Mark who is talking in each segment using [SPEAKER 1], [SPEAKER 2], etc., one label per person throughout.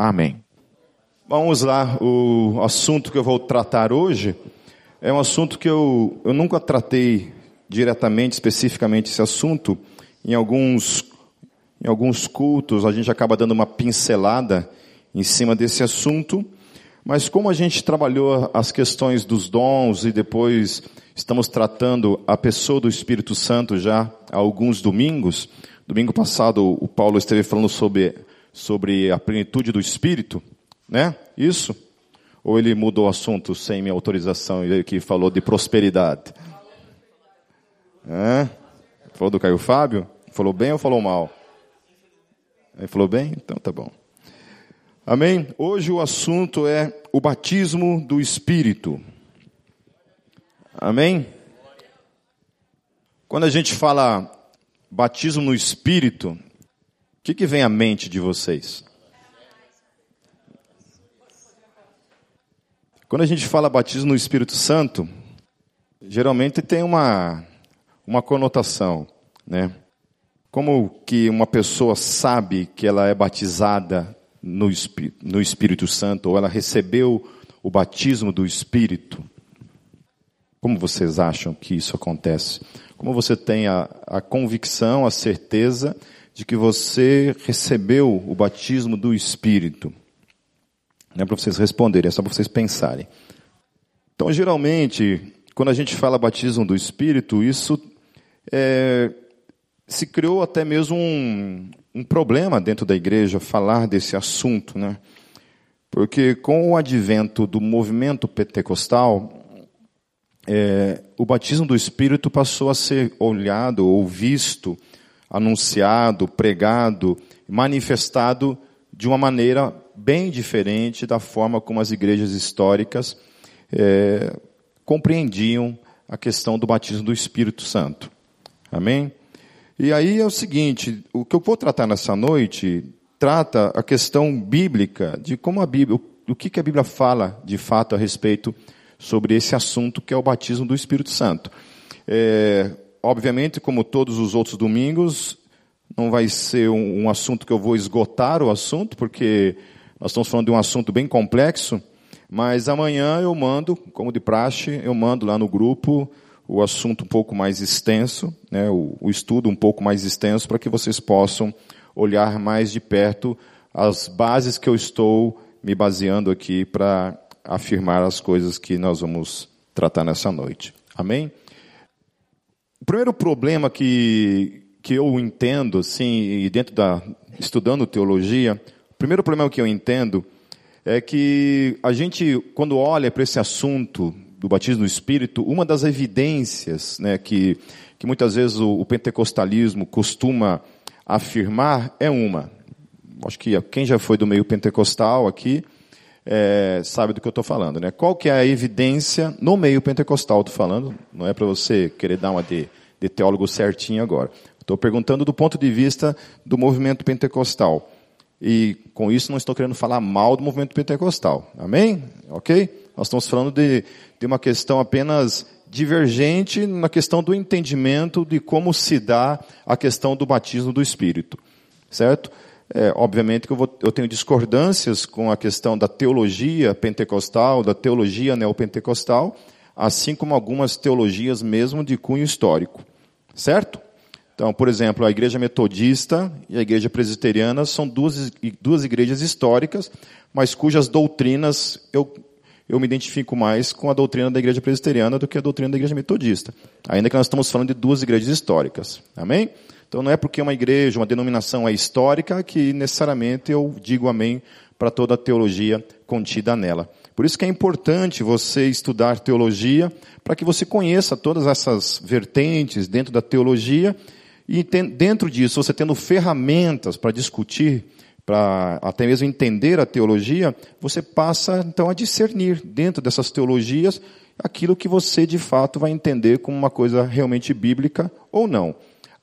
[SPEAKER 1] Amém. Vamos lá, o assunto que eu vou tratar hoje é um assunto que eu, eu nunca tratei diretamente, especificamente esse assunto. Em alguns, em alguns cultos a gente acaba dando uma pincelada em cima desse assunto, mas como a gente trabalhou as questões dos dons e depois estamos tratando a pessoa do Espírito Santo já há alguns domingos, domingo passado o Paulo esteve falando sobre, sobre a plenitude do Espírito, né? Isso? Ou ele mudou o assunto sem minha autorização e que falou de prosperidade? É? Falou do Caio Fábio? Falou bem ou falou mal? Ele falou bem? Então tá bom. Amém? Hoje o assunto é o batismo do Espírito. Amém? Quando a gente fala batismo no Espírito, que, que vem à mente de vocês? Quando a gente fala batismo no Espírito Santo, geralmente tem uma, uma conotação, né? Como que uma pessoa sabe que ela é batizada no, no Espírito Santo, ou ela recebeu o batismo do Espírito? Como vocês acham que isso acontece? Como você tem a, a convicção, a certeza de que você recebeu o batismo do Espírito? Não é para vocês responderem, é só para vocês pensarem. Então, geralmente, quando a gente fala batismo do Espírito, isso é, se criou até mesmo um, um problema dentro da igreja falar desse assunto, né? Porque com o advento do movimento pentecostal, é, o batismo do Espírito passou a ser olhado ou visto, anunciado, pregado, manifestado de uma maneira bem diferente da forma como as igrejas históricas é, compreendiam a questão do batismo do Espírito Santo. Amém? E aí é o seguinte, o que eu vou tratar nessa noite trata a questão bíblica de como a Bíblia, o que, que a Bíblia fala de fato a respeito sobre esse assunto que é o batismo do Espírito Santo. É, obviamente, como todos os outros domingos, não vai ser um, um assunto que eu vou esgotar o assunto, porque nós estamos falando de um assunto bem complexo, mas amanhã eu mando, como de praxe, eu mando lá no grupo o assunto um pouco mais extenso, né, o, o estudo um pouco mais extenso, para que vocês possam olhar mais de perto as bases que eu estou me baseando aqui para afirmar as coisas que nós vamos tratar nessa noite. Amém? O primeiro problema que, que eu entendo, assim, e dentro da, estudando teologia, primeiro problema que eu entendo é que a gente, quando olha para esse assunto do batismo do Espírito, uma das evidências né, que, que muitas vezes o, o pentecostalismo costuma afirmar é uma. Acho que quem já foi do meio pentecostal aqui é, sabe do que eu estou falando. Né? Qual que é a evidência no meio pentecostal? Estou falando, não é para você querer dar uma de, de teólogo certinho agora. Estou perguntando do ponto de vista do movimento pentecostal. E com isso não estou querendo falar mal do movimento pentecostal. Amém? Ok? Nós estamos falando de, de uma questão apenas divergente na questão do entendimento de como se dá a questão do batismo do Espírito. Certo? É, obviamente que eu, vou, eu, tenho discordâncias com a questão da teologia pentecostal, da teologia neopentecostal, assim como algumas teologias mesmo de cunho histórico. Certo? Então, por exemplo, a igreja metodista e a igreja presbiteriana são duas, duas igrejas históricas, mas cujas doutrinas eu, eu me identifico mais com a doutrina da igreja presbiteriana do que a doutrina da igreja metodista. Ainda que nós estamos falando de duas igrejas históricas. Amém? Então não é porque uma igreja, uma denominação é histórica que necessariamente eu digo amém para toda a teologia contida nela. Por isso que é importante você estudar teologia, para que você conheça todas essas vertentes dentro da teologia e dentro disso, você tendo ferramentas para discutir, para até mesmo entender a teologia, você passa então a discernir dentro dessas teologias aquilo que você de fato vai entender como uma coisa realmente bíblica ou não.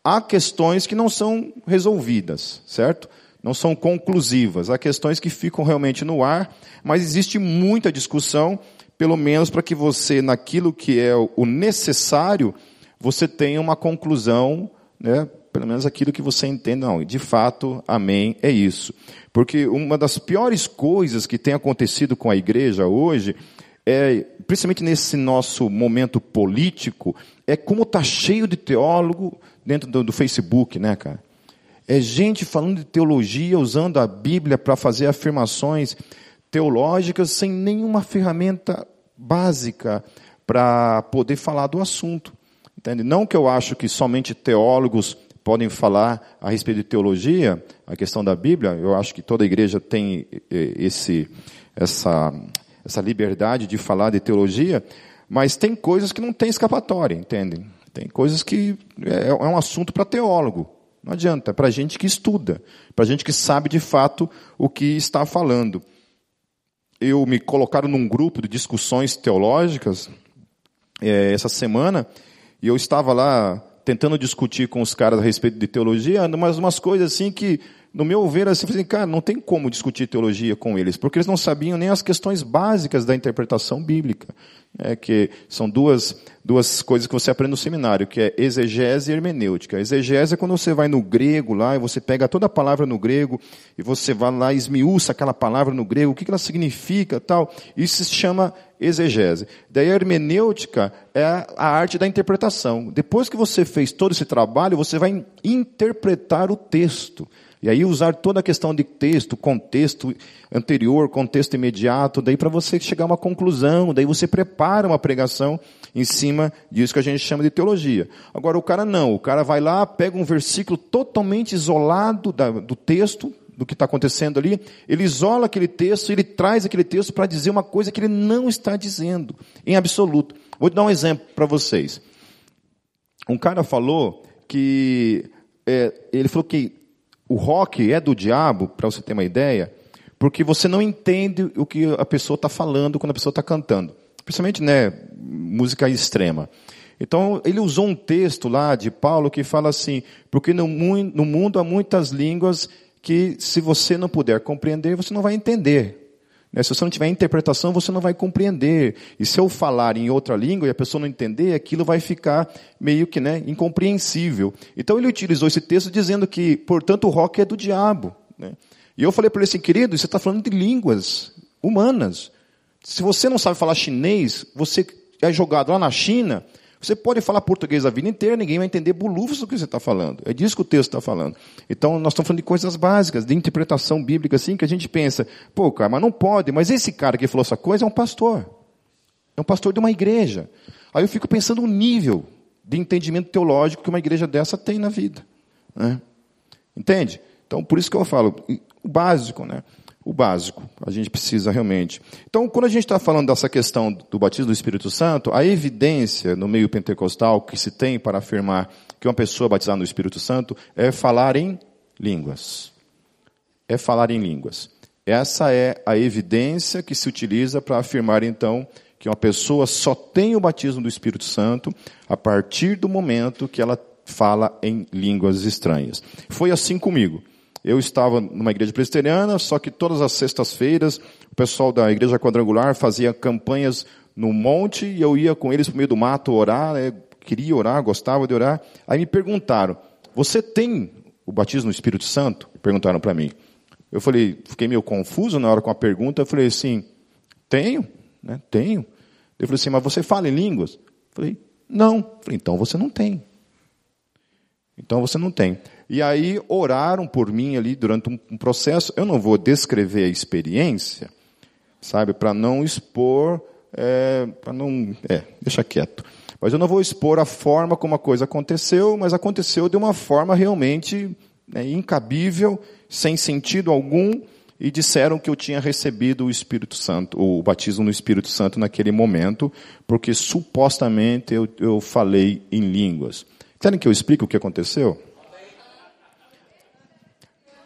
[SPEAKER 1] Há questões que não são resolvidas, certo? Não são conclusivas. Há questões que ficam realmente no ar, mas existe muita discussão, pelo menos para que você, naquilo que é o necessário, você tenha uma conclusão né, pelo menos aquilo que você entende. Não, de fato, amém, é isso. Porque uma das piores coisas que tem acontecido com a igreja hoje é, principalmente nesse nosso momento político, é como está cheio de teólogo dentro do, do, Facebook, né, cara? É gente falando de teologia, usando a Bíblia para fazer afirmações teológicas sem nenhuma ferramenta básica para poder falar do assunto. Entende? Não que eu acho que somente teólogos podem falar a respeito de teologia, a questão da Bíblia, eu acho que toda igreja tem eh, esse, essa, essa liberdade de falar de teologia, mas tem coisas que não tem escapatória, entendem? Tem coisas que é, é um assunto para teólogo. Não adianta, é para gente que estuda, para gente que sabe de fato o que está falando. Eu me colocaram num grupo de discussões teológicas é, essa semana e eu estava lá tentando discutir com os caras a respeito de teologia, mas umas coisas assim que no meu ver, assim, assim, cara, não tem como discutir teologia com eles, porque eles não sabiam nem as questões básicas da interpretação bíblica, é, que são duas, duas coisas que você aprende no seminário, que é exegese e hermenêutica. Exegese é quando você vai no grego lá, e você pega toda a palavra no grego, e você vai lá e esmiuça aquela palavra no grego, o que ela significa tal, isso se chama exegese. Daí a hermenêutica é a arte da interpretação. Depois que você fez todo esse trabalho, você vai interpretar o texto. E aí usar toda a questão de texto, contexto anterior, contexto imediato, daí para você chegar a uma conclusão, daí você prepara uma pregação em cima disso que a gente chama de teologia. Agora o cara não, o cara vai lá, pega um versículo totalmente isolado da, do texto, do que está acontecendo ali, ele isola aquele texto, ele traz aquele texto para dizer uma coisa que ele não está dizendo, em absoluto. Vou dar um exemplo para vocês. Um cara falou que, é, ele falou que o rock é do diabo, para você ter uma ideia, porque você não entende o que a pessoa está falando quando a pessoa está cantando. Principalmente, né, música extrema. Então, ele usou um texto lá de Paulo que fala assim, porque no, no mundo há muitas línguas que se você não puder compreender, você não vai entender. Né? Se você não tiver interpretação, você não vai compreender. E se eu falar em outra língua e a pessoa não entender, aquilo vai ficar meio que né, incompreensível. Então ele utilizou esse texto dizendo que, portanto, o rock é do diabo. Né? E eu falei para ele assim, querido, você está falando de línguas humanas. Se você não sabe falar chinês, você é jogado lá na China, você pode falar português a vida inteira, ninguém vai entender bolufas do que você está falando. É disso que o texto está falando. Então, nós estamos falando de coisas básicas, de interpretação bíblica, assim, que a gente pensa, pô, cara, mas não pode. Mas esse cara que falou essa coisa é um pastor. É um pastor de uma igreja. Aí eu fico pensando o nível de entendimento teológico que uma igreja dessa tem na vida. Né? Entende? Então, por isso que eu falo, o básico, né? O básico. A gente precisa realmente. Então, quando a gente está falando dessa questão do batismo do Espírito Santo, a evidência no meio pentecostal que se tem para afirmar que uma pessoa batizada no Espírito Santo é falar em línguas. É falar em línguas. Essa é a evidência que se utiliza para afirmar, então, que uma pessoa só tem o batismo do Espírito Santo a partir do momento que ela fala em línguas estranhas. Foi assim comigo. Eu estava numa igreja presbiteriana, só que todas as sextas-feiras o pessoal da igreja quadrangular fazia campanhas no monte e eu ia com eles para meio do mato orar, né? queria orar, gostava de orar. Aí me perguntaram: Você tem o batismo no Espírito Santo? Perguntaram para mim. Eu falei, fiquei meio confuso na hora com a pergunta. Eu falei assim: Tenho, né? Tenho. Eu falei assim: Mas você fala em línguas? Eu falei: Não. Eu falei, então você não tem. Então você não tem. E aí oraram por mim ali durante um, processo. Eu não vou descrever a experiência, sabe, para não expor, é, para não, é, deixa quieto. Mas eu não vou expor a forma como a coisa aconteceu, mas aconteceu de uma forma realmente né, incabível, sem sentido algum, e disseram que eu tinha recebido o Espírito Santo, o batismo no Espírito Santo naquele momento, porque supostamente eu, eu falei em línguas. Querem que eu explique o que aconteceu?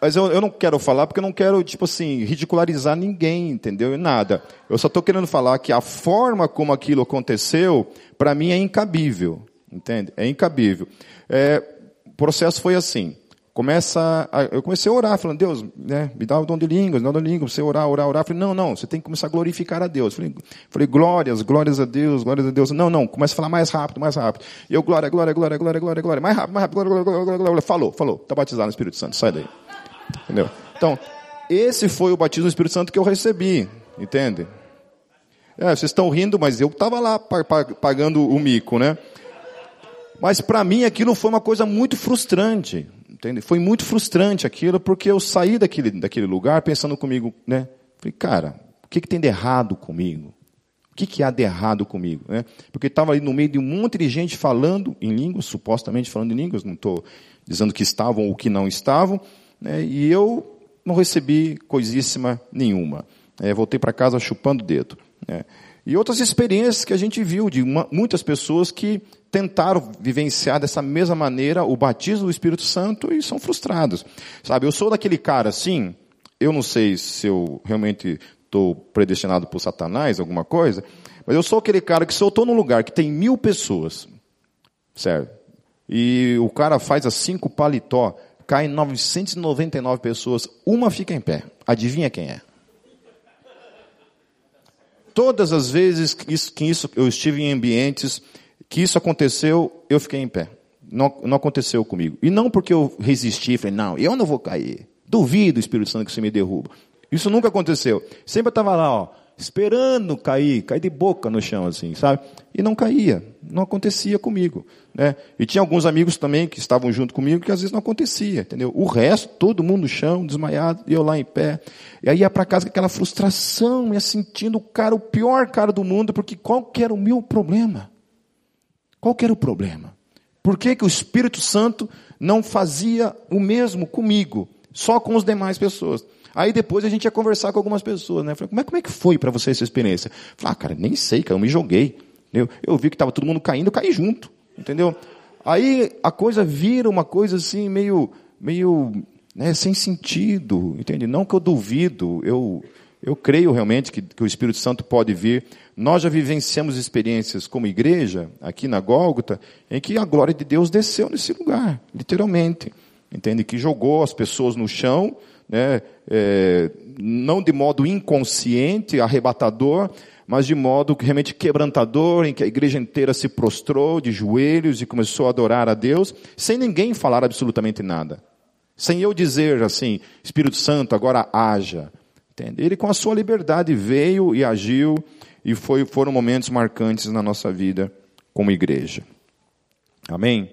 [SPEAKER 1] Mas eu, eu não quero falar porque eu não quero, tipo assim, ridicularizar ninguém, entendeu? Nada. Eu só estou querendo falar que a forma como aquilo aconteceu, para mim é incabível. Entende? É incabível. É, o processo foi assim. começa a, eu comecei a orar, falando, Deus, né, me dá o dom de línguas, me dá o dom de línguas, você orar, orar, orar. Eu falei, não, não, você tem que começar a glorificar a Deus. Eu falei, falei, glórias, glórias a Deus, glórias a Deus. Não, não, começa a falar mais rápido, mais rápido. E eu, glória, glória, glória, glória, glória, glória, mais rápido, mais rápido, glória, glória, glória, glória, glória. Falou, falou, está batizado no Espírito Santo, sai daí. Entendeu? Então, esse foi o batismo do Espírito Santo que eu recebi, entende? É, vocês estão rindo, mas eu estava lá pagando o mico, né? Mas para mim aquilo foi uma coisa muito frustrante, entende? Foi muito frustrante aquilo, porque eu saí daquele, daquele lugar pensando comigo, né? Falei, cara, o que, que tem de errado comigo? O que, que há de errado comigo? Né? Porque estava ali no meio de um monte de gente falando em línguas, supostamente falando em línguas, não estou dizendo que estavam ou que não estavam, né? e eu não recebi coisíssima nenhuma. É, voltei para casa chupando o dedo. Né? E outras experiências que a gente viu de uma, muitas pessoas que tentaram vivenciar dessa mesma maneira o batismo do Espírito Santo e são frustrados. Sabe, eu sou daquele cara assim, eu não sei se eu realmente estou predestinado por Satanás, alguma coisa, mas eu sou aquele cara que se eu estou num lugar que tem mil pessoas, certo? E o cara faz as cinco paletó, cai 999 pessoas, uma fica em pé. Adivinha quem é? Todas as vezes que isso, que isso eu estive em ambientes que isso aconteceu, eu fiquei em pé. Não, não aconteceu comigo. E não porque eu resisti, falei, não, eu não vou cair. Duvido, Espírito Santo, que você me derruba. Isso nunca aconteceu. Sempre estava lá, ó, esperando cair, cair de boca no chão, assim, sabe? E não caía, não acontecia comigo, né? E tinha alguns amigos também que estavam junto comigo que às vezes não acontecia, entendeu? O resto, todo mundo no chão, desmaiado, e eu lá em pé. E aí ia para casa com aquela frustração, ia sentindo o cara, o pior cara do mundo, porque qual que era o meu problema? Qual que era o problema? Por que, que o Espírito Santo não fazia o mesmo comigo, só com as demais pessoas? Aí depois a gente ia conversar com algumas pessoas, né? Falei, como é, como é que foi para você essa experiência? Falei, ah, cara, nem sei, cara, eu me joguei. Entendeu? Eu vi que estava todo mundo caindo, eu caí junto, entendeu? Aí a coisa vira uma coisa assim, meio, meio né, sem sentido, entende? Não que eu duvido, eu, eu creio realmente que, que o Espírito Santo pode vir. Nós já vivenciamos experiências como igreja, aqui na Gólgota, em que a glória de Deus desceu nesse lugar, literalmente. Entende? Que jogou as pessoas no chão, né, é, não de modo inconsciente, arrebatador, mas de modo realmente quebrantador, em que a igreja inteira se prostrou de joelhos e começou a adorar a Deus, sem ninguém falar absolutamente nada. Sem eu dizer assim, Espírito Santo, agora haja. Entende? Ele, com a sua liberdade, veio e agiu, e foi, foram momentos marcantes na nossa vida como igreja. Amém?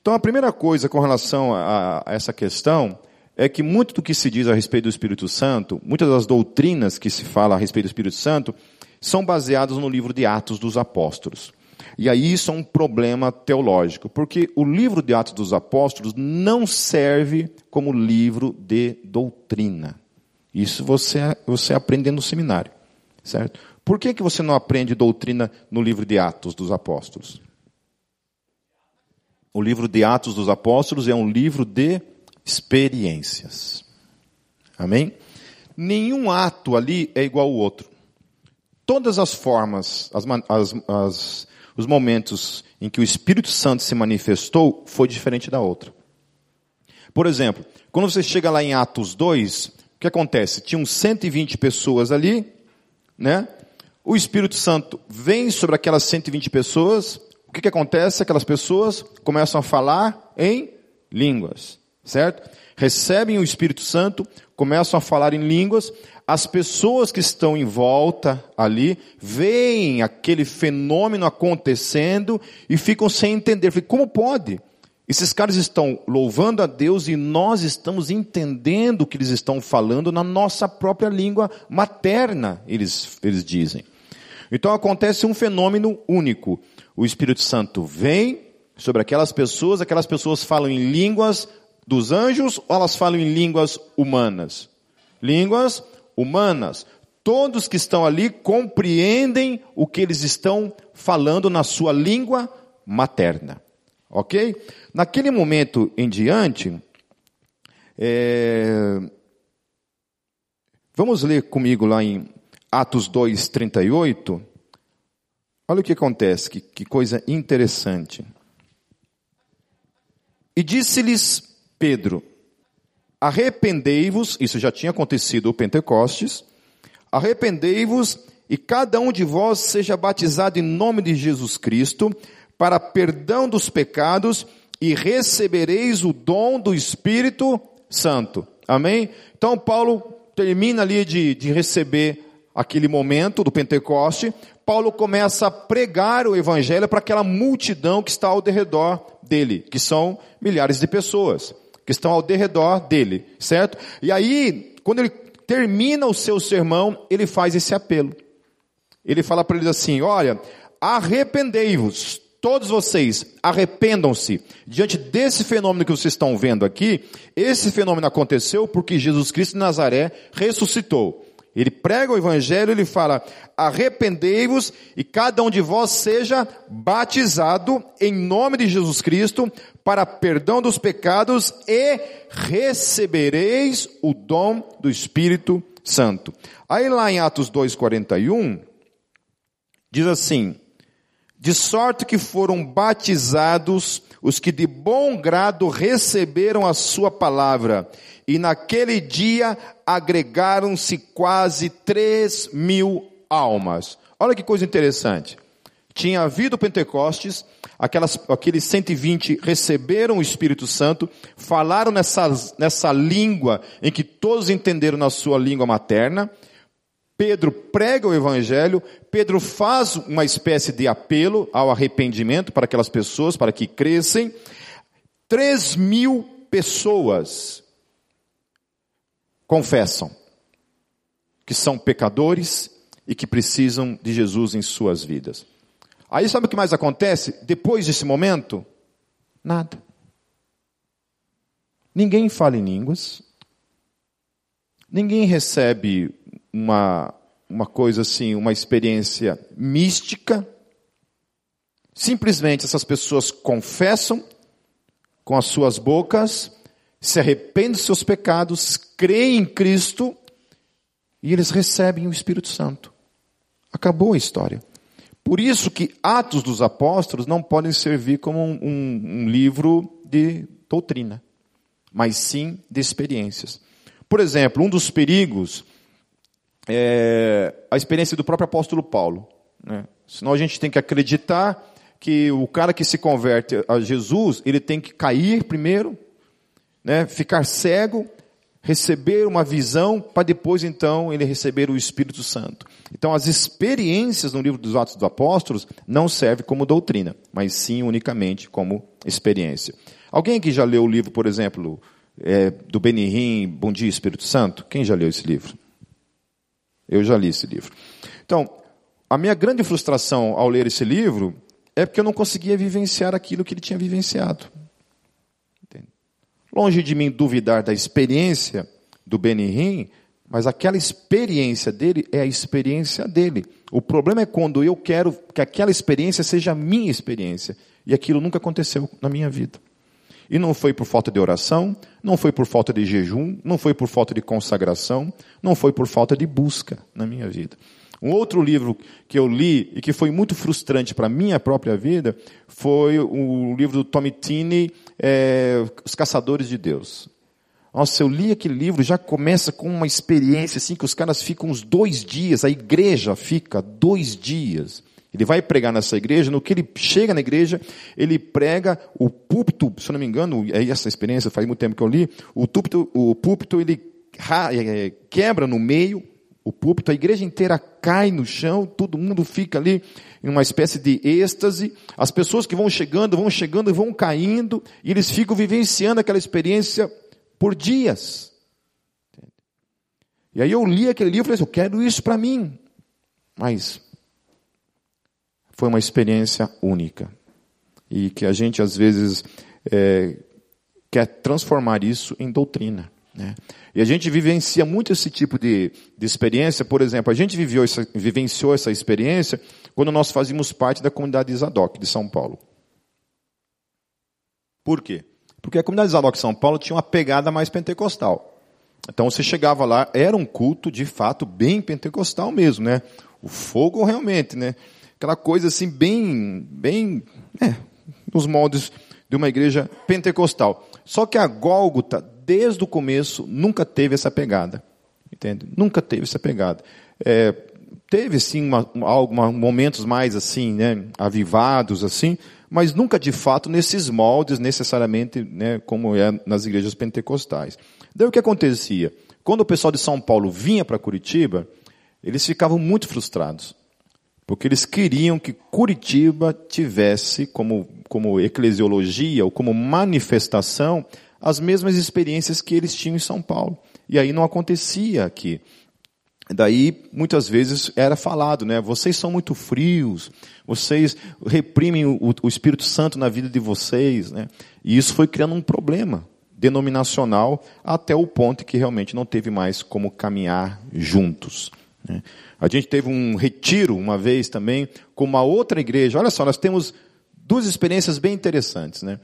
[SPEAKER 1] Então, a primeira coisa com relação a, a essa questão é que muito do que se diz a respeito do Espírito Santo, muitas das doutrinas que se fala a respeito do Espírito Santo, são baseadas no livro de Atos dos Apóstolos. E aí isso é um problema teológico, porque o livro de Atos dos Apóstolos não serve como livro de doutrina. Isso você, você aprende no seminário, certo? Por que, que você não aprende doutrina no livro de Atos dos Apóstolos? O livro de Atos dos Apóstolos é um livro de experiências. Amém? Nenhum ato ali é igual ao outro. Todas as formas, as, as, as, os momentos em que o Espírito Santo se manifestou foi diferente da outra. Por exemplo, quando você chega lá em Atos 2, o que acontece? Tinham 120 pessoas ali, né? O Espírito Santo vem sobre aquelas 120 pessoas. O que, que acontece? Aquelas pessoas começam a falar em línguas, certo? Recebem o Espírito Santo, começam a falar em línguas. As pessoas que estão em volta ali veem aquele fenômeno acontecendo e ficam sem entender. Como pode? Esses caras estão louvando a Deus e nós estamos entendendo o que eles estão falando na nossa própria língua materna, eles, eles dizem. Então acontece um fenômeno único. O Espírito Santo vem sobre aquelas pessoas, aquelas pessoas falam em línguas dos anjos ou elas falam em línguas humanas? Línguas humanas. Todos que estão ali compreendem o que eles estão falando na sua língua materna. Ok? Naquele momento em diante, é... vamos ler comigo lá em Atos 2, 38. Olha o que acontece, que, que coisa interessante. E disse-lhes Pedro, arrependei-vos, isso já tinha acontecido o Pentecostes, arrependei-vos e cada um de vós seja batizado em nome de Jesus Cristo para perdão dos pecados e recebereis o dom do Espírito Santo. Amém? Então Paulo termina ali de, de receber aquele momento do Pentecoste, Paulo começa a pregar o evangelho para aquela multidão que está ao derredor dele, que são milhares de pessoas, que estão ao derredor dele, certo? E aí, quando ele termina o seu sermão, ele faz esse apelo. Ele fala para eles assim: olha, arrependei-vos, todos vocês, arrependam-se. Diante desse fenômeno que vocês estão vendo aqui, esse fenômeno aconteceu porque Jesus Cristo de Nazaré ressuscitou. Ele prega o evangelho, ele fala: arrependei-vos e cada um de vós seja batizado em nome de Jesus Cristo para perdão dos pecados e recebereis o dom do Espírito Santo. Aí lá em Atos 2:41 diz assim: de sorte que foram batizados os que de bom grado receberam a sua palavra, e naquele dia agregaram-se quase três mil almas. Olha que coisa interessante. Tinha havido Pentecostes, aquelas, aqueles 120 receberam o Espírito Santo, falaram nessa, língua em que todos entenderam na sua língua materna, Pedro prega o evangelho, Pedro faz uma espécie de apelo ao arrependimento para aquelas pessoas, para que crescem. Três mil pessoas confessam que são pecadores e que precisam de Jesus em suas vidas. Aí sabe o que mais acontece? Depois desse momento? Nada. Ninguém fala em línguas. Ninguém recebe uma, uma coisa assim, uma experiência mística. Simplesmente essas pessoas confessam com as suas bocas, se arrependem dos seus pecados, creem em Cristo e eles recebem o Espírito Santo. Acabou a história. Por isso que Atos dos Apóstolos não podem servir como um, um, um livro de doutrina, mas sim de experiências. Por exemplo, um dos perigos é a experiência do próprio apóstolo Paulo. Né? Senão a gente tem que acreditar que o cara que se converte a Jesus, ele tem que cair primeiro, né? ficar cego, receber uma visão, para depois então ele receber o Espírito Santo. Então as experiências no livro dos Atos dos Apóstolos não servem como doutrina, mas sim unicamente como experiência. Alguém que já leu o livro, por exemplo, é, do Benihim, Bom Dia Espírito Santo? Quem já leu esse livro? Eu já li esse livro. Então, a minha grande frustração ao ler esse livro é porque eu não conseguia vivenciar aquilo que ele tinha vivenciado. Longe de mim duvidar da experiência do Benihim, mas aquela experiência dele é a experiência dele. O problema é quando eu quero que aquela experiência seja a minha experiência. E aquilo nunca aconteceu na minha vida. E não foi por falta de oração, não foi por falta de jejum, não foi por falta de consagração, não foi por falta de busca na minha vida. Um outro livro que eu li e que foi muito frustrante para a minha própria vida foi o livro do Tommy Tini, é, Os Caçadores de Deus. Nossa, eu li aquele livro, já começa com uma experiência assim que os caras ficam uns dois dias, a igreja fica dois dias ele vai pregar nessa igreja, no que ele chega na igreja, ele prega o púlpito, se eu não me engano, é essa experiência, faz muito tempo que eu li, o púlpito, o púlpito ele é, quebra no meio, o púlpito, a igreja inteira cai no chão, todo mundo fica ali em uma espécie de êxtase, as pessoas que vão chegando, vão chegando e vão caindo, e eles ficam vivenciando aquela experiência por dias. E aí eu li aquele livro e falei assim, eu quero isso para mim. Mas foi uma experiência única. E que a gente, às vezes, é, quer transformar isso em doutrina. Né? E a gente vivencia muito esse tipo de, de experiência. Por exemplo, a gente viveu essa, vivenciou essa experiência quando nós fazíamos parte da comunidade de Zadok, de São Paulo. Por quê? Porque a comunidade de Zadok de São Paulo tinha uma pegada mais pentecostal. Então você chegava lá, era um culto de fato bem pentecostal mesmo, né? O fogo realmente, né? aquela coisa assim bem, bem, é, nos moldes de uma igreja pentecostal. Só que a Gólgota desde o começo, nunca teve essa pegada. Entende? Nunca teve essa pegada. É, teve sim uma, momentos mais assim, né, avivados assim, mas nunca de fato nesses moldes necessariamente, né, como é nas igrejas pentecostais. Daí o que acontecia? Quando o pessoal de São Paulo vinha para Curitiba, eles ficavam muito frustrados, porque eles queriam que Curitiba tivesse como, como eclesiologia ou como manifestação as mesmas experiências que eles tinham em São Paulo. E aí não acontecia aqui. Daí, muitas vezes era falado, né? Vocês são muito frios, vocês reprimem o, o Espírito Santo na vida de vocês, né? E isso foi criando um problema denominacional até o ponto que realmente não teve mais como caminhar juntos. Né? A gente teve um retiro uma vez também com uma outra igreja. Olha só, nós temos duas experiências bem interessantes, né?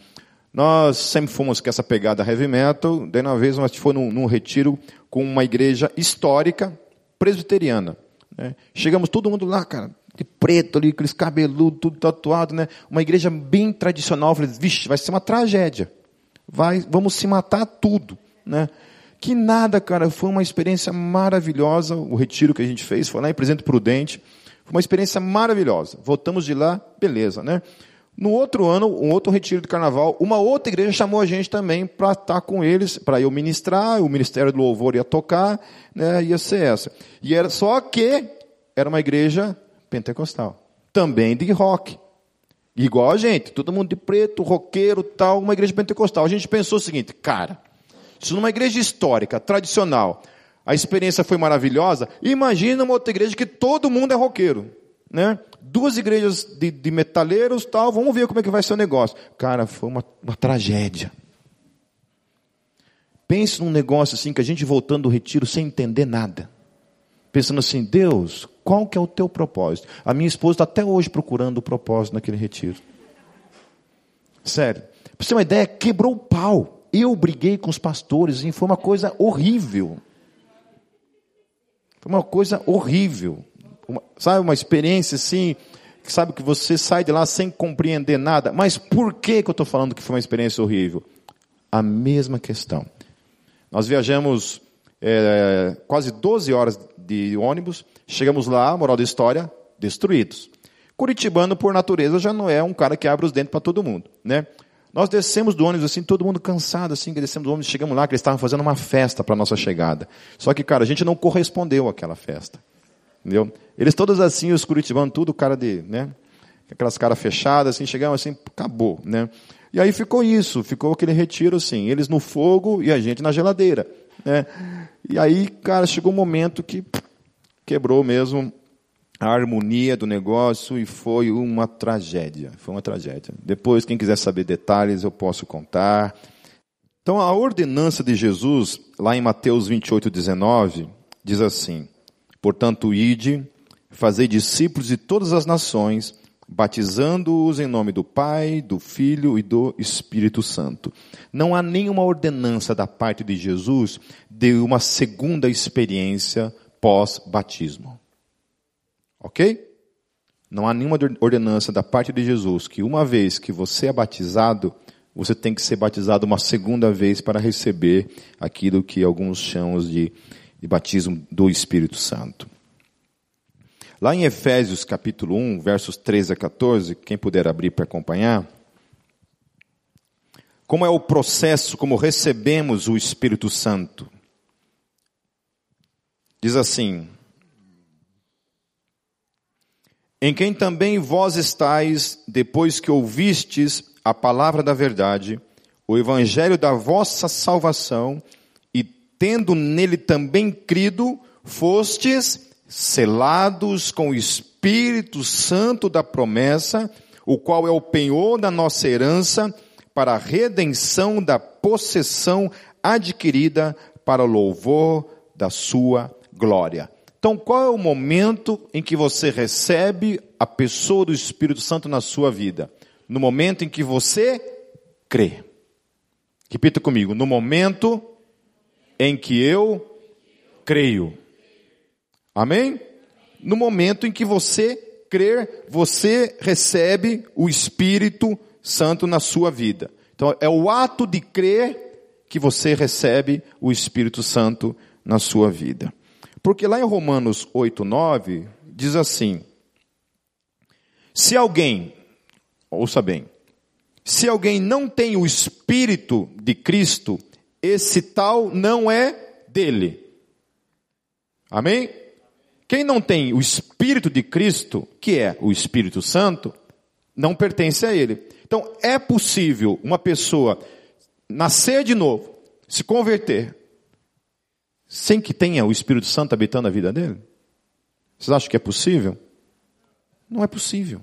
[SPEAKER 1] Nós sempre fomos com essa pegada heavy metal, daí uma vez nós fomos num, num retiro com uma igreja histórica presbiteriana. Né? Chegamos todo mundo lá, cara, de preto ali, aqueles cabeludos, tudo tatuado, né? Uma igreja bem tradicional. Falei, vixe, vai ser uma tragédia. Vai, vamos se matar tudo, né? Que nada, cara, foi uma experiência maravilhosa. O retiro que a gente fez foi lá em Presidente Prudente. Foi uma experiência maravilhosa. Voltamos de lá, beleza, né? No outro ano, um outro retiro de carnaval, uma outra igreja chamou a gente também para estar com eles, para eu ministrar, o Ministério do Louvor ia tocar, né, ia ser essa. E era só que era uma igreja pentecostal, também de rock. Igual a gente, todo mundo de preto, roqueiro, tal, uma igreja pentecostal. A gente pensou o seguinte, cara, se numa igreja histórica, tradicional, a experiência foi maravilhosa, imagina uma outra igreja que todo mundo é roqueiro né? Duas igrejas de, de metaleiros, tal, vamos ver como é que vai ser o negócio. Cara, foi uma, uma tragédia. Pense num negócio assim, que a gente voltando do retiro sem entender nada. Pensando assim, Deus, qual que é o teu propósito? A minha esposa está até hoje procurando o propósito naquele retiro. Sério. Para você ter uma ideia, quebrou o pau. Eu briguei com os pastores e foi uma coisa horrível. Foi uma coisa horrível sabe, uma experiência assim, que sabe que você sai de lá sem compreender nada. Mas por que, que eu estou falando que foi uma experiência horrível? A mesma questão. Nós viajamos é, quase 12 horas de ônibus, chegamos lá, moral da história, destruídos. Curitibano, por natureza, já não é um cara que abre os dentes para todo mundo, né? Nós descemos do ônibus assim, todo mundo cansado assim, que descemos do ônibus, chegamos lá que eles estavam fazendo uma festa para nossa chegada. Só que, cara, a gente não correspondeu àquela festa. Entendeu? Eles todos assim, os curitibanos, tudo cara de, né? Aquelas caras fechadas, assim, chegavam assim, acabou, né? E aí ficou isso, ficou aquele retiro assim, eles no fogo e a gente na geladeira, né? E aí, cara, chegou um momento que quebrou mesmo a harmonia do negócio e foi uma tragédia, foi uma tragédia. Depois, quem quiser saber detalhes, eu posso contar. Então, a ordenança de Jesus, lá em Mateus 28, 19, diz assim: Portanto, ide, fazei discípulos de todas as nações, batizando-os em nome do Pai, do Filho e do Espírito Santo. Não há nenhuma ordenança da parte de Jesus de uma segunda experiência pós-batismo. Ok? Não há nenhuma ordenança da parte de Jesus que uma vez que você é batizado, você tem que ser batizado uma segunda vez para receber aquilo que alguns chamam de de batismo do Espírito Santo. Lá em Efésios capítulo 1, versos 13 a 14, quem puder abrir para acompanhar, como é o processo, como recebemos o Espírito Santo. Diz assim: Em quem também vós estáis, depois que ouvistes a palavra da verdade, o evangelho da vossa salvação, tendo nele também crido, fostes selados com o Espírito Santo da promessa, o qual é o penhor da nossa herança, para a redenção da possessão adquirida para o louvor da sua glória. Então, qual é o momento em que você recebe a pessoa do Espírito Santo na sua vida? No momento em que você crê. Repita comigo, no momento em que eu creio. Amém? No momento em que você crer, você recebe o Espírito Santo na sua vida. Então, é o ato de crer que você recebe o Espírito Santo na sua vida. Porque lá em Romanos 8, 9, diz assim: Se alguém, ouça bem, se alguém não tem o Espírito de Cristo, esse tal não é dele. Amém? Quem não tem o Espírito de Cristo, que é o Espírito Santo, não pertence a ele. Então, é possível uma pessoa nascer de novo, se converter, sem que tenha o Espírito Santo habitando a vida dele? Vocês acham que é possível? Não é possível.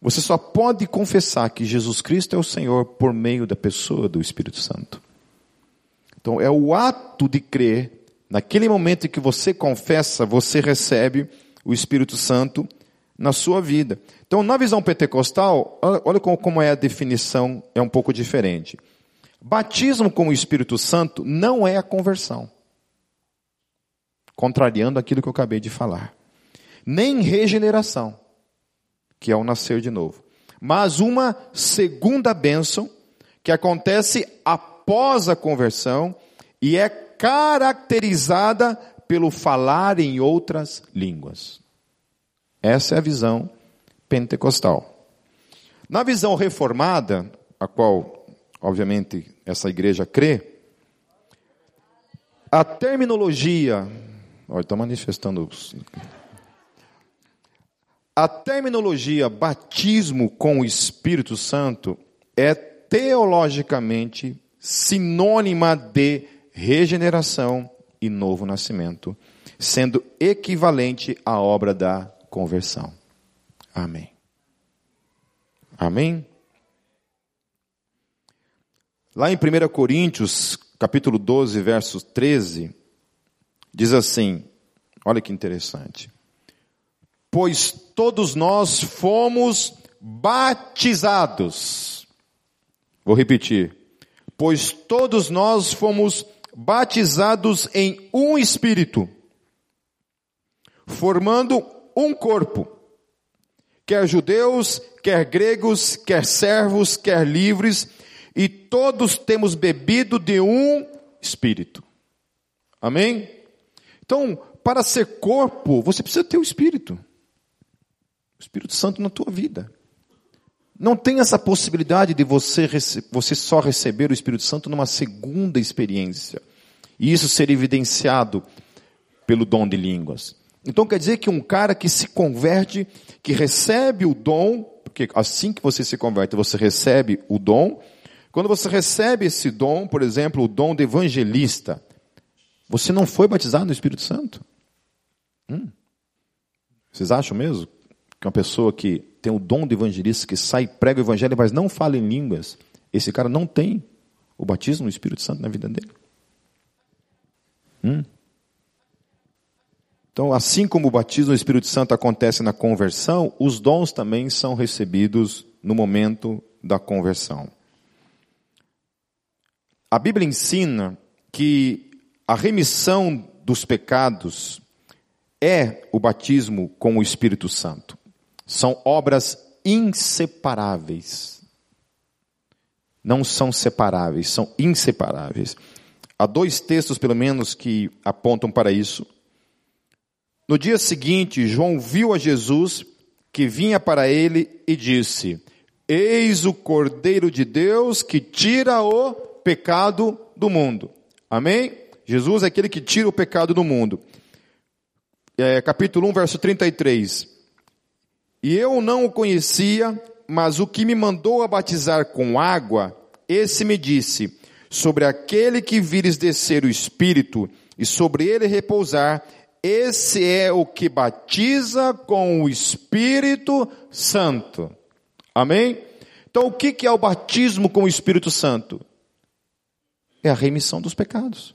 [SPEAKER 1] Você só pode confessar que Jesus Cristo é o Senhor por meio da pessoa do Espírito Santo. Então, é o ato de crer Naquele momento em que você confessa, você recebe o Espírito Santo na sua vida. Então, na visão pentecostal, olha como é a definição, é um pouco diferente. Batismo com o Espírito Santo não é a conversão. Contrariando aquilo que eu acabei de falar. Nem regeneração, que é o nascer de novo. Mas uma segunda bênção que acontece após a conversão e é caracterizada pelo falar em outras línguas. Essa é a visão pentecostal. Na visão reformada, a qual, obviamente, essa igreja crê, a terminologia. Olha, está manifestando. A terminologia batismo com o Espírito Santo é teologicamente sinônima de regeneração e novo nascimento, sendo equivalente à obra da conversão. Amém. Amém? Lá em 1 Coríntios, capítulo 12, verso 13, diz assim: olha que interessante. Pois todos nós fomos batizados. Vou repetir. Pois todos nós fomos batizados em um espírito, formando um corpo, quer judeus, quer gregos, quer servos, quer livres, e todos temos bebido de um espírito. Amém? Então, para ser corpo, você precisa ter o espírito. O Espírito Santo na tua vida. Não tem essa possibilidade de você, você só receber o Espírito Santo numa segunda experiência. E isso ser evidenciado pelo dom de línguas. Então quer dizer que um cara que se converte, que recebe o dom, porque assim que você se converte, você recebe o dom. Quando você recebe esse dom, por exemplo, o dom de evangelista, você não foi batizado no Espírito Santo? Hum. Vocês acham mesmo que uma pessoa que tem o dom de evangelista, que sai prega o evangelho, mas não fala em línguas, esse cara não tem o batismo no Espírito Santo na vida dele. Hum? Então, assim como o batismo no Espírito Santo acontece na conversão, os dons também são recebidos no momento da conversão. A Bíblia ensina que a remissão dos pecados é o batismo com o Espírito Santo. São obras inseparáveis. Não são separáveis, são inseparáveis. Há dois textos, pelo menos, que apontam para isso. No dia seguinte, João viu a Jesus que vinha para ele e disse: Eis o Cordeiro de Deus que tira o pecado do mundo. Amém? Jesus é aquele que tira o pecado do mundo. É, capítulo 1, verso 33. E eu não o conhecia, mas o que me mandou a batizar com água, esse me disse: Sobre aquele que vires descer o Espírito e sobre ele repousar, esse é o que batiza com o Espírito Santo. Amém? Então, o que é o batismo com o Espírito Santo? É a remissão dos pecados.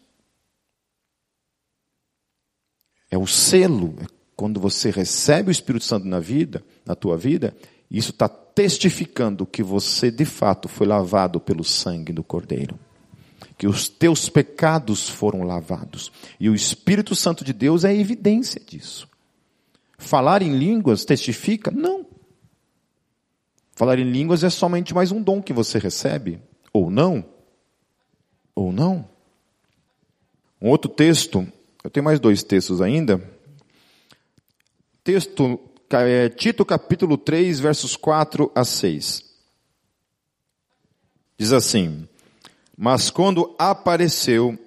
[SPEAKER 1] É o selo, é quando você recebe o Espírito Santo na vida, na tua vida, isso está testificando que você de fato foi lavado pelo sangue do Cordeiro. Que os teus pecados foram lavados. E o Espírito Santo de Deus é evidência disso. Falar em línguas testifica? Não. Falar em línguas é somente mais um dom que você recebe, ou não. ou não? Um outro texto, eu tenho mais dois textos ainda. Texto, é, Tito capítulo 3, versos 4 a 6. Diz assim: Mas quando apareceu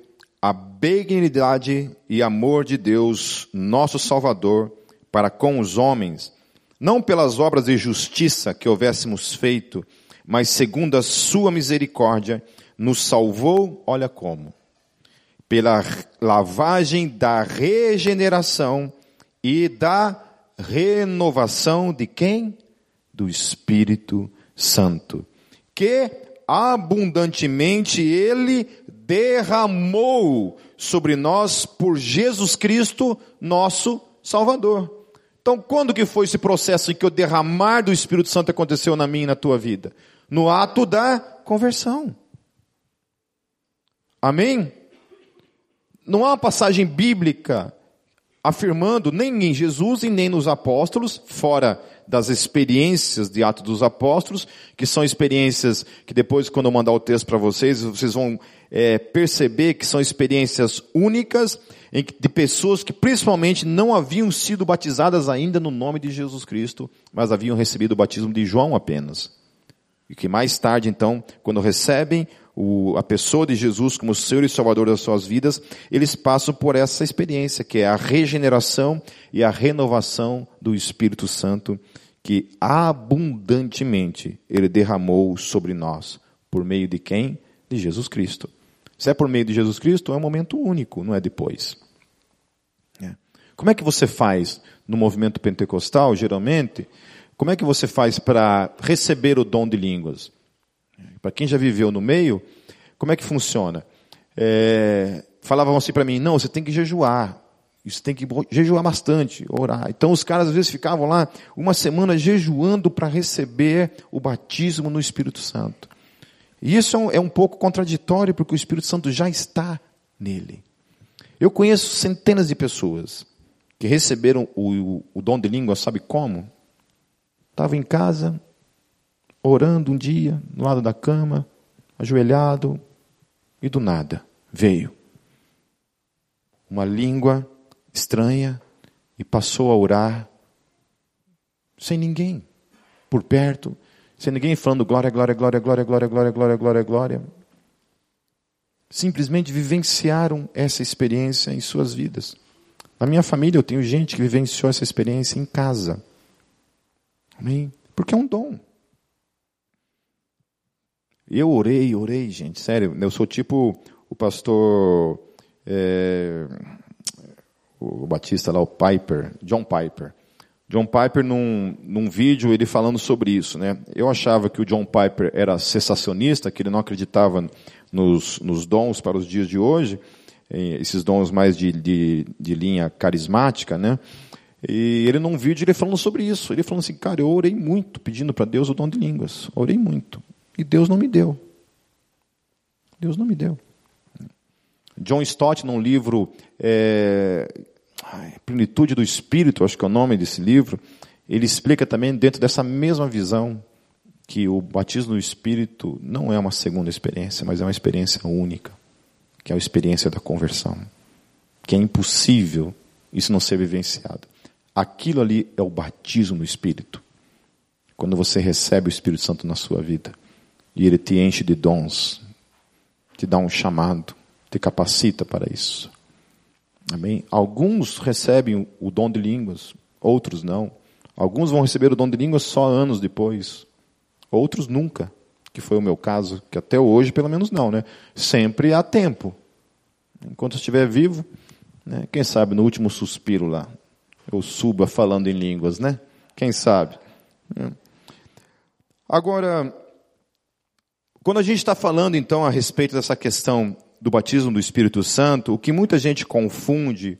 [SPEAKER 1] a benignidade e amor de Deus, nosso Salvador, para com os homens, não pelas obras de justiça que houvéssemos feito, mas segundo a sua misericórdia, nos salvou, olha como, pela lavagem da regeneração e da renovação de quem? Do Espírito Santo, que abundantemente ele derramou sobre nós por Jesus Cristo, nosso Salvador. Então, quando que foi esse processo em que o derramar do Espírito Santo aconteceu na minha e na tua vida? No ato da conversão. Amém? Não há uma passagem bíblica afirmando nem em Jesus e nem nos apóstolos, fora das experiências de Atos dos Apóstolos, que são experiências que depois, quando eu mandar o texto para vocês, vocês vão é, perceber que são experiências únicas de pessoas que principalmente não haviam sido batizadas ainda no nome de Jesus Cristo, mas haviam recebido o batismo de João apenas. E que mais tarde, então, quando recebem o, a pessoa de Jesus como Senhor e Salvador das suas vidas, eles passam por essa experiência, que é a regeneração e a renovação do Espírito Santo, que abundantemente Ele derramou sobre nós. Por meio de quem? De Jesus Cristo. Se é por meio de Jesus Cristo, é um momento único, não é depois. É. Como é que você faz no movimento pentecostal, geralmente? Como é que você faz para receber o dom de línguas? Para quem já viveu no meio, como é que funciona? É, falavam assim para mim, não, você tem que jejuar. Você tem que jejuar bastante, orar. Então os caras às vezes ficavam lá uma semana jejuando para receber o batismo no Espírito Santo. E isso é um, é um pouco contraditório, porque o Espírito Santo já está nele. Eu conheço centenas de pessoas que receberam o, o, o dom de língua, sabe como? Estava em casa, orando um dia, no lado da cama, ajoelhado, e do nada veio uma língua estranha e passou a orar sem ninguém por perto, sem ninguém falando glória, glória, glória, glória, glória, glória, glória, glória, glória. Simplesmente vivenciaram essa experiência em suas vidas. Na minha família eu tenho gente que vivenciou essa experiência em casa. Amém? Porque é um dom. Eu orei, orei, gente, sério. Eu sou tipo o pastor, é, o Batista lá, o Piper, John Piper. John Piper, num, num vídeo, ele falando sobre isso. Né? Eu achava que o John Piper era cessacionista, que ele não acreditava nos, nos dons para os dias de hoje, esses dons mais de, de, de linha carismática, né? E ele num vídeo ele falando sobre isso. Ele falando assim, cara, eu orei muito pedindo para Deus o dom de línguas. Orei muito. E Deus não me deu. Deus não me deu. John Stott, num livro é, Plenitude do Espírito, acho que é o nome desse livro, ele explica também dentro dessa mesma visão que o batismo no Espírito não é uma segunda experiência, mas é uma experiência única, que é a experiência da conversão, que é impossível isso não ser vivenciado. Aquilo ali é o batismo no Espírito. Quando você recebe o Espírito Santo na sua vida e ele te enche de dons, te dá um chamado, te capacita para isso. Amém? Alguns recebem o dom de línguas, outros não. Alguns vão receber o dom de línguas só anos depois, outros nunca, que foi o meu caso, que até hoje pelo menos não, né? Sempre há tempo. Enquanto estiver vivo, né? quem sabe no último suspiro lá, eu suba falando em línguas, né? Quem sabe? É. Agora, quando a gente está falando então a respeito dessa questão do batismo do Espírito Santo, o que muita gente confunde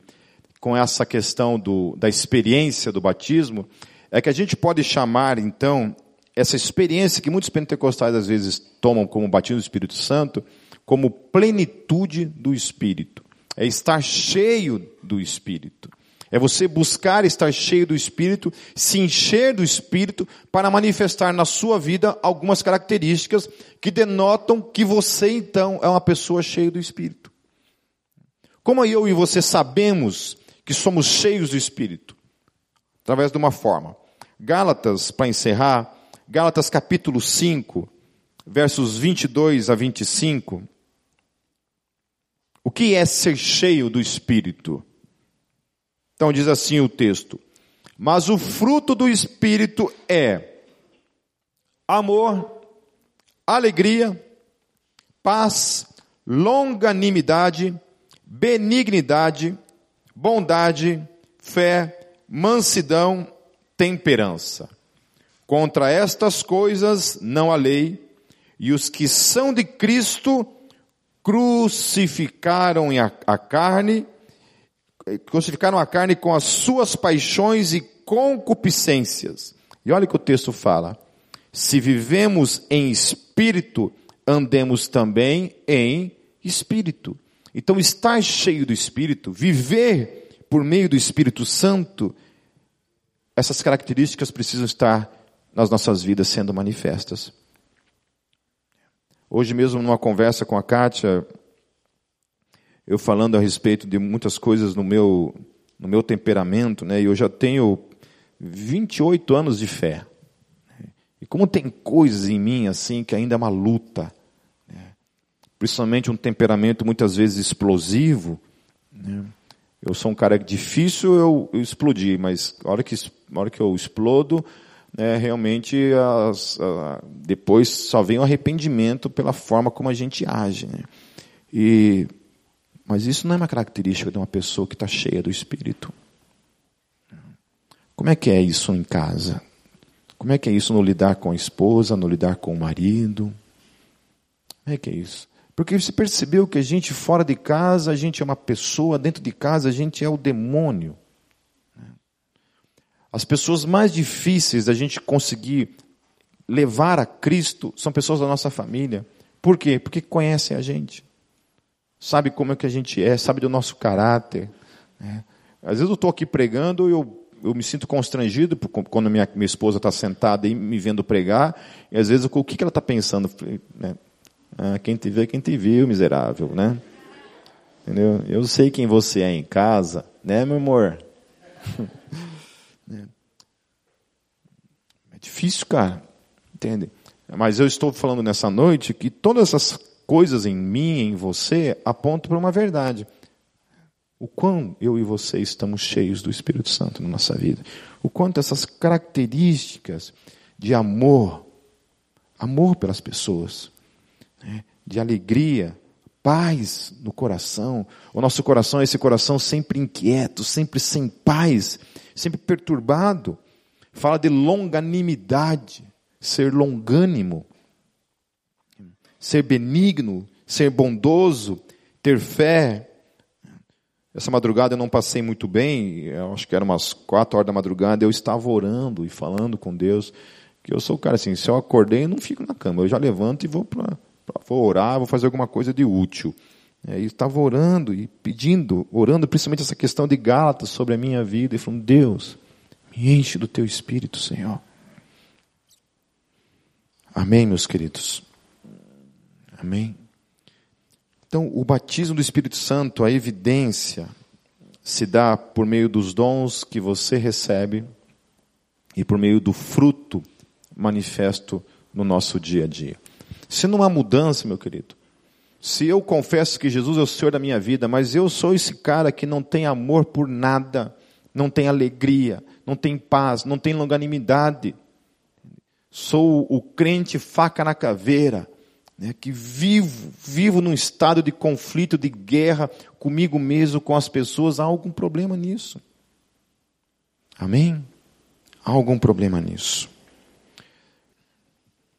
[SPEAKER 1] com essa questão do, da experiência do batismo, é que a gente pode chamar, então, essa experiência que muitos pentecostais às vezes tomam como batismo do Espírito Santo, como plenitude do Espírito. É estar cheio do Espírito. É você buscar estar cheio do Espírito, se encher do Espírito, para manifestar na sua vida algumas características que denotam que você então é uma pessoa cheia do Espírito. Como eu e você sabemos que somos cheios do Espírito? Através de uma forma. Gálatas, para encerrar, Gálatas capítulo 5, versos 22 a 25. O que é ser cheio do Espírito? Então diz assim o texto: Mas o fruto do Espírito é amor, alegria, paz, longanimidade, benignidade, bondade, fé, mansidão, temperança. Contra estas coisas não há lei, e os que são de Cristo crucificaram a carne crucificaram a carne com as suas paixões e concupiscências. E olha o que o texto fala. Se vivemos em espírito, andemos também em espírito. Então, estar cheio do espírito, viver por meio do Espírito Santo, essas características precisam estar nas nossas vidas sendo manifestas. Hoje mesmo, numa conversa com a Kátia, eu falando a respeito de muitas coisas no meu, no meu temperamento, né? E eu já tenho 28 anos de fé. E como tem coisas em mim assim que ainda é uma luta, né? principalmente um temperamento muitas vezes explosivo. Né? Eu sou um cara difícil eu, eu mas a hora que, a hora que eu explodo, né, realmente as, a, depois só vem o arrependimento pela forma como a gente age. Né? E mas isso não é uma característica de uma pessoa que está cheia do Espírito. Como é que é isso em casa? Como é que é isso no lidar com a esposa, no lidar com o marido? Como é que é isso? Porque você percebeu que a gente fora de casa, a gente é uma pessoa, dentro de casa, a gente é o demônio. As pessoas mais difíceis da gente conseguir levar a Cristo são pessoas da nossa família. Por quê? Porque conhecem a gente sabe como é que a gente é, sabe do nosso caráter. Né? Às vezes eu estou aqui pregando e eu, eu me sinto constrangido quando minha, minha esposa está sentada e me vendo pregar, e às vezes o que, que ela está pensando? Né? Ah, quem te vê, quem te viu, miserável, né? Entendeu? Eu sei quem você é em casa, né, meu amor? é difícil, cara, entende? Mas eu estou falando nessa noite que todas essas coisas em mim, em você, apontam para uma verdade. O quão eu e você estamos cheios do Espírito Santo na nossa vida. O quanto essas características de amor, amor pelas pessoas, né, de alegria, paz no coração. O nosso coração é esse coração sempre inquieto, sempre sem paz, sempre perturbado. Fala de longanimidade, ser longânimo ser benigno, ser bondoso, ter fé. Essa madrugada eu não passei muito bem, eu acho que era umas quatro horas da madrugada, eu estava orando e falando com Deus, que eu sou o cara assim, se eu acordei, eu não fico na cama, eu já levanto e vou para vou orar, vou fazer alguma coisa de útil. É, e estava orando e pedindo, orando principalmente essa questão de Gálatas sobre a minha vida, e falando, Deus, me enche do teu Espírito, Senhor. Amém, meus queridos. Amém? Então, o batismo do Espírito Santo, a evidência, se dá por meio dos dons que você recebe e por meio do fruto manifesto no nosso dia a dia. Se não há mudança, meu querido, se eu confesso que Jesus é o Senhor da minha vida, mas eu sou esse cara que não tem amor por nada, não tem alegria, não tem paz, não tem longanimidade, sou o crente faca na caveira, né, que vivo, vivo num estado de conflito, de guerra comigo mesmo, com as pessoas, há algum problema nisso. Amém? Há algum problema nisso.